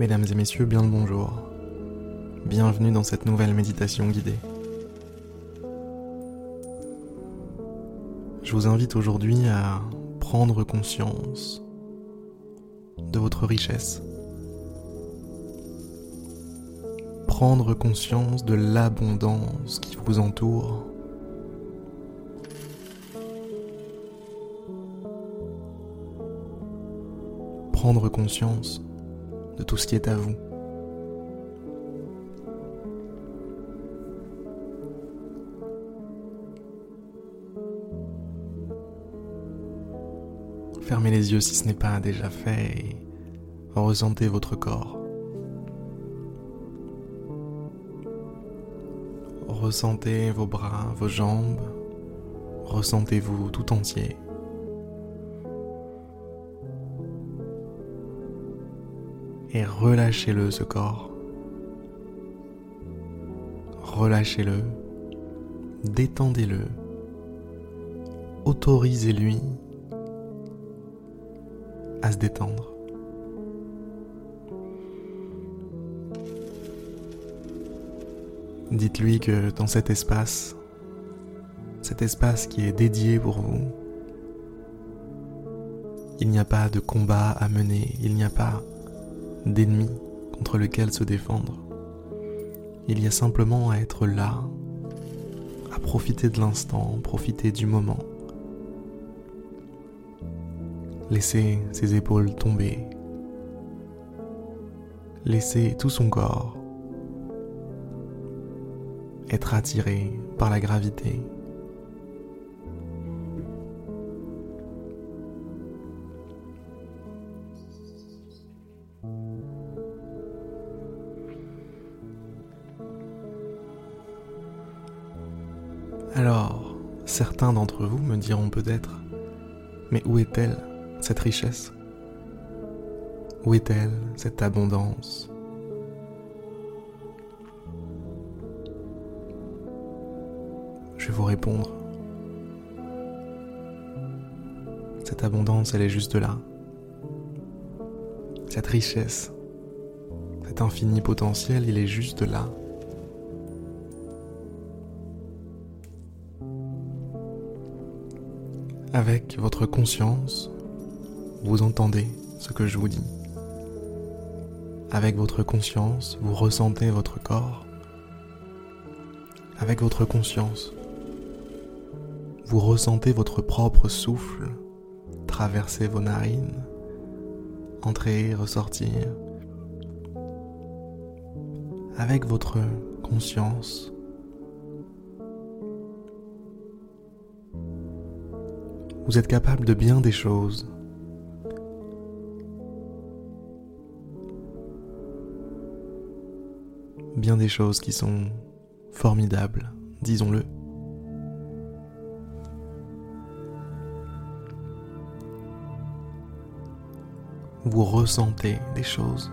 Mesdames et messieurs, bien le bonjour. Bienvenue dans cette nouvelle méditation guidée. Je vous invite aujourd'hui à prendre conscience de votre richesse. Prendre conscience de l'abondance qui vous entoure. Prendre conscience de tout ce qui est à vous. Fermez les yeux si ce n'est pas déjà fait et ressentez votre corps. Ressentez vos bras, vos jambes, ressentez-vous tout entier. Et relâchez-le ce corps. Relâchez-le, détendez-le, autorisez-lui à se détendre. Dites-lui que dans cet espace, cet espace qui est dédié pour vous, il n'y a pas de combat à mener, il n'y a pas d'ennemis contre lesquels se défendre. Il y a simplement à être là, à profiter de l'instant, profiter du moment. Laisser ses épaules tomber. Laisser tout son corps être attiré par la gravité. Certains d'entre vous me diront peut-être, mais où est-elle, cette richesse? Où est-elle, cette abondance? Je vais vous répondre. Cette abondance, elle est juste là. Cette richesse, cet infini potentiel, il est juste là. Avec votre conscience, vous entendez ce que je vous dis. Avec votre conscience, vous ressentez votre corps. Avec votre conscience, vous ressentez votre propre souffle traverser vos narines, entrer et ressortir. Avec votre conscience, Vous êtes capable de bien des choses. Bien des choses qui sont formidables, disons-le. Vous ressentez des choses.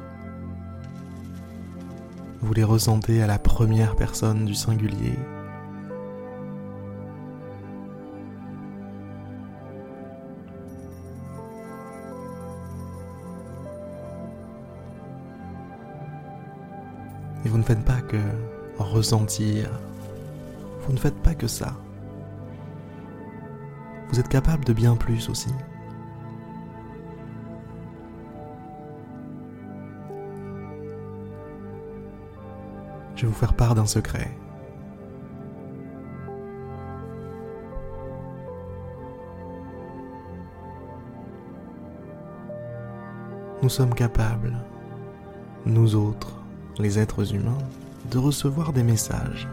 Vous les ressentez à la première personne du singulier, Et vous ne faites pas que ressentir. Vous ne faites pas que ça. Vous êtes capable de bien plus aussi. Je vais vous faire part d'un secret. Nous sommes capables, nous autres, les êtres humains, de recevoir des messages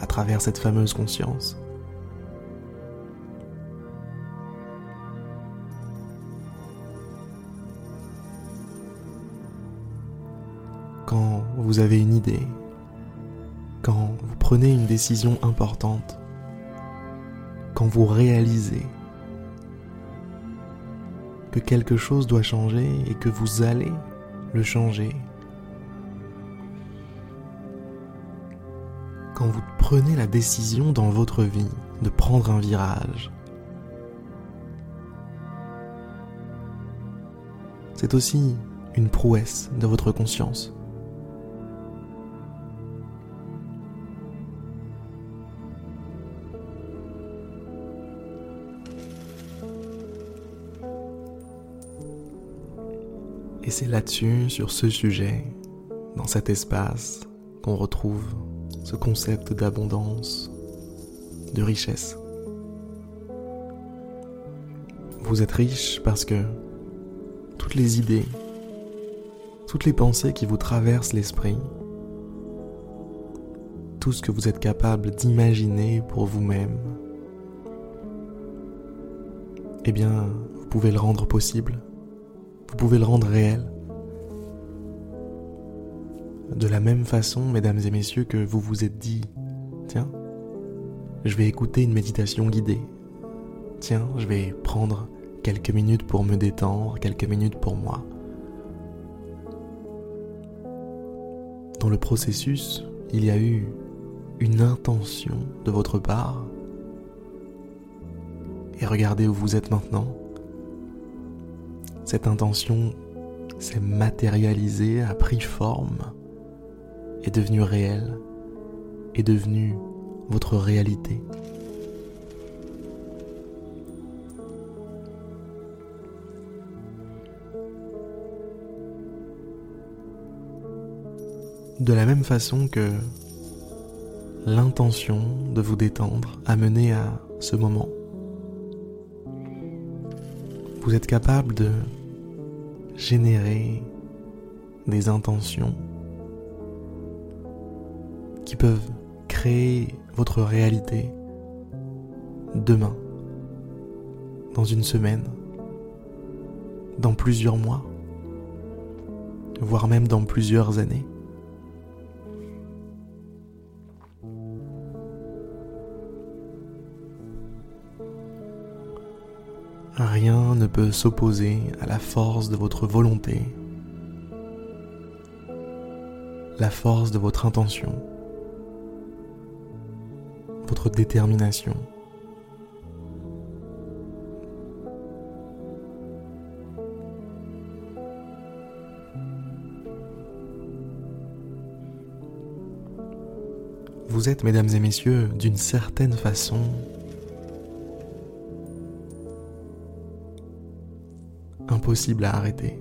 à travers cette fameuse conscience. Quand vous avez une idée, quand vous prenez une décision importante, quand vous réalisez que quelque chose doit changer et que vous allez le changer quand vous prenez la décision dans votre vie de prendre un virage. C'est aussi une prouesse de votre conscience. Et c'est là-dessus, sur ce sujet, dans cet espace, qu'on retrouve ce concept d'abondance, de richesse. Vous êtes riche parce que toutes les idées, toutes les pensées qui vous traversent l'esprit, tout ce que vous êtes capable d'imaginer pour vous-même, eh bien, vous pouvez le rendre possible, vous pouvez le rendre réel. De la même façon, mesdames et messieurs, que vous vous êtes dit, tiens, je vais écouter une méditation guidée. Tiens, je vais prendre quelques minutes pour me détendre, quelques minutes pour moi. Dans le processus, il y a eu une intention de votre part. Et regardez où vous êtes maintenant. Cette intention s'est matérialisée, a pris forme, est devenue réelle, est devenue votre réalité. De la même façon que l'intention de vous détendre a mené à ce moment, vous êtes capable de générer des intentions qui peuvent créer votre réalité demain, dans une semaine, dans plusieurs mois, voire même dans plusieurs années. Rien ne peut s'opposer à la force de votre volonté, la force de votre intention, détermination. Vous êtes, mesdames et messieurs, d'une certaine façon impossible à arrêter.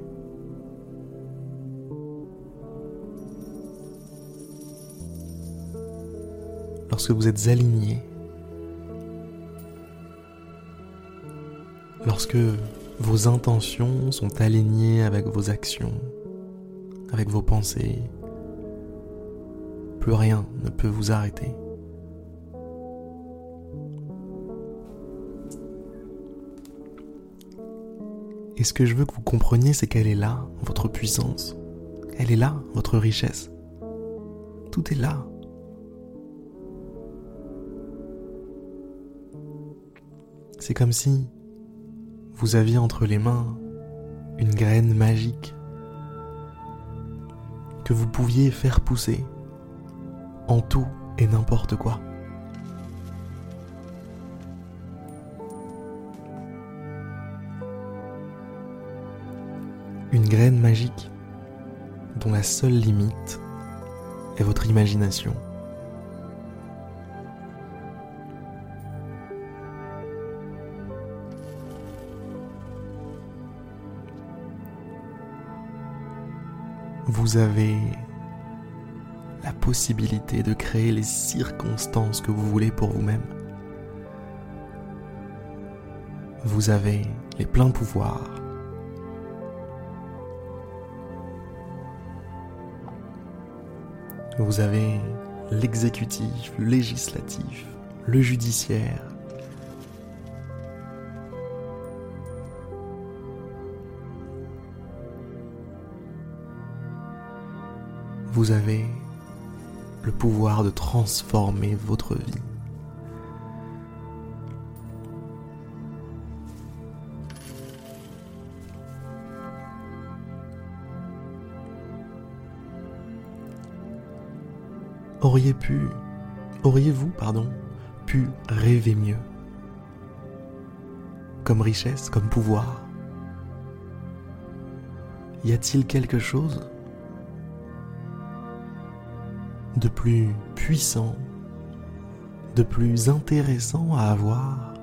Lorsque vous êtes aligné, lorsque vos intentions sont alignées avec vos actions, avec vos pensées, plus rien ne peut vous arrêter. Et ce que je veux que vous compreniez, c'est qu'elle est là, votre puissance. Elle est là, votre richesse. Tout est là. C'est comme si vous aviez entre les mains une graine magique que vous pouviez faire pousser en tout et n'importe quoi. une graine magique dont la seule limite est votre imagination. Vous avez la possibilité de créer les circonstances que vous voulez pour vous-même. Vous avez les pleins pouvoirs Vous avez l'exécutif, le législatif, le judiciaire. Vous avez le pouvoir de transformer votre vie. auriez pu, auriez-vous, pardon, pu rêver mieux? Comme richesse, comme pouvoir? Y a-t-il quelque chose de plus puissant, de plus intéressant à avoir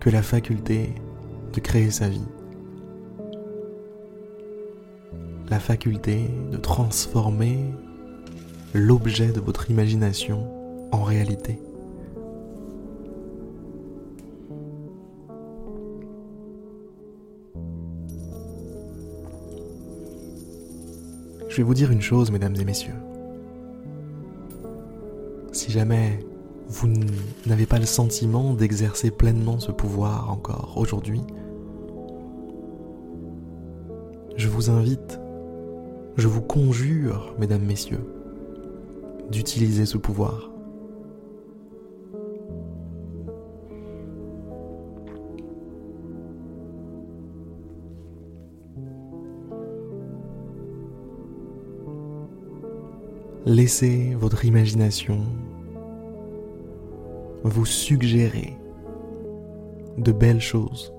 que la faculté de créer sa vie, la faculté de transformer l'objet de votre imagination en réalité. Je vais vous dire une chose, mesdames et messieurs. Jamais vous n'avez pas le sentiment d'exercer pleinement ce pouvoir encore aujourd'hui, je vous invite, je vous conjure, mesdames, messieurs, d'utiliser ce pouvoir. Laissez votre imagination vous suggérer de belles choses.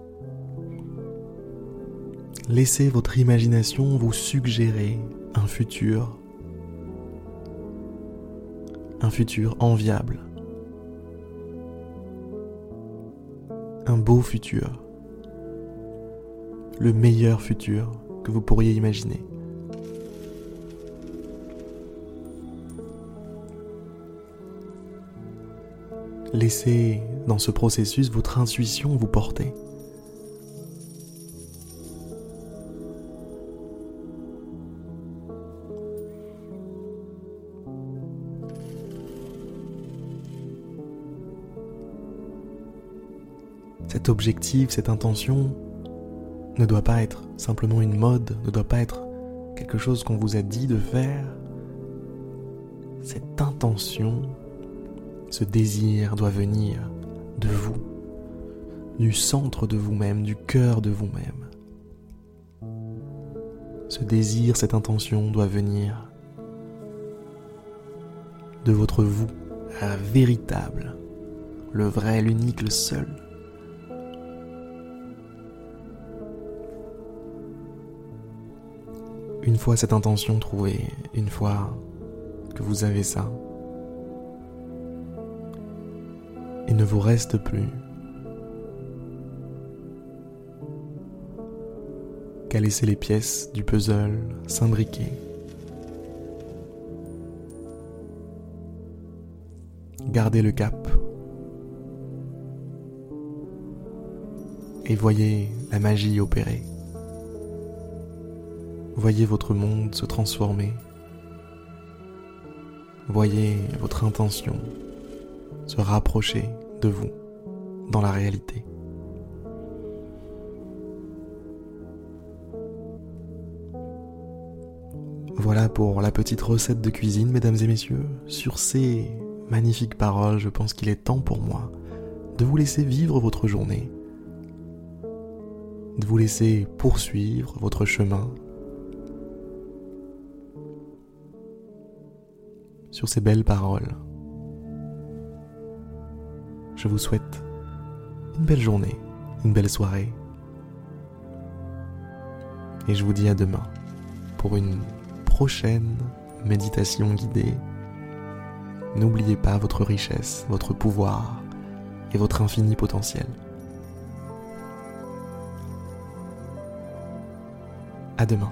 Laissez votre imagination vous suggérer un futur, un futur enviable, un beau futur, le meilleur futur que vous pourriez imaginer. Laissez dans ce processus votre intuition vous porter. Cet objectif, cette intention ne doit pas être simplement une mode, ne doit pas être quelque chose qu'on vous a dit de faire. Cette intention ce désir doit venir de vous, du centre de vous-même, du cœur de vous-même. Ce désir, cette intention doit venir de votre vous, véritable, le vrai, l'unique, le seul. Une fois cette intention trouvée, une fois que vous avez ça, il ne vous reste plus qu'à laisser les pièces du puzzle s'imbriquer. Gardez le cap et voyez la magie opérer. Voyez votre monde se transformer. Voyez votre intention se rapprocher de vous dans la réalité. Voilà pour la petite recette de cuisine, mesdames et messieurs. Sur ces magnifiques paroles, je pense qu'il est temps pour moi de vous laisser vivre votre journée, de vous laisser poursuivre votre chemin. Sur ces belles paroles, je vous souhaite une belle journée, une belle soirée. Et je vous dis à demain pour une prochaine méditation guidée. N'oubliez pas votre richesse, votre pouvoir et votre infini potentiel. À demain.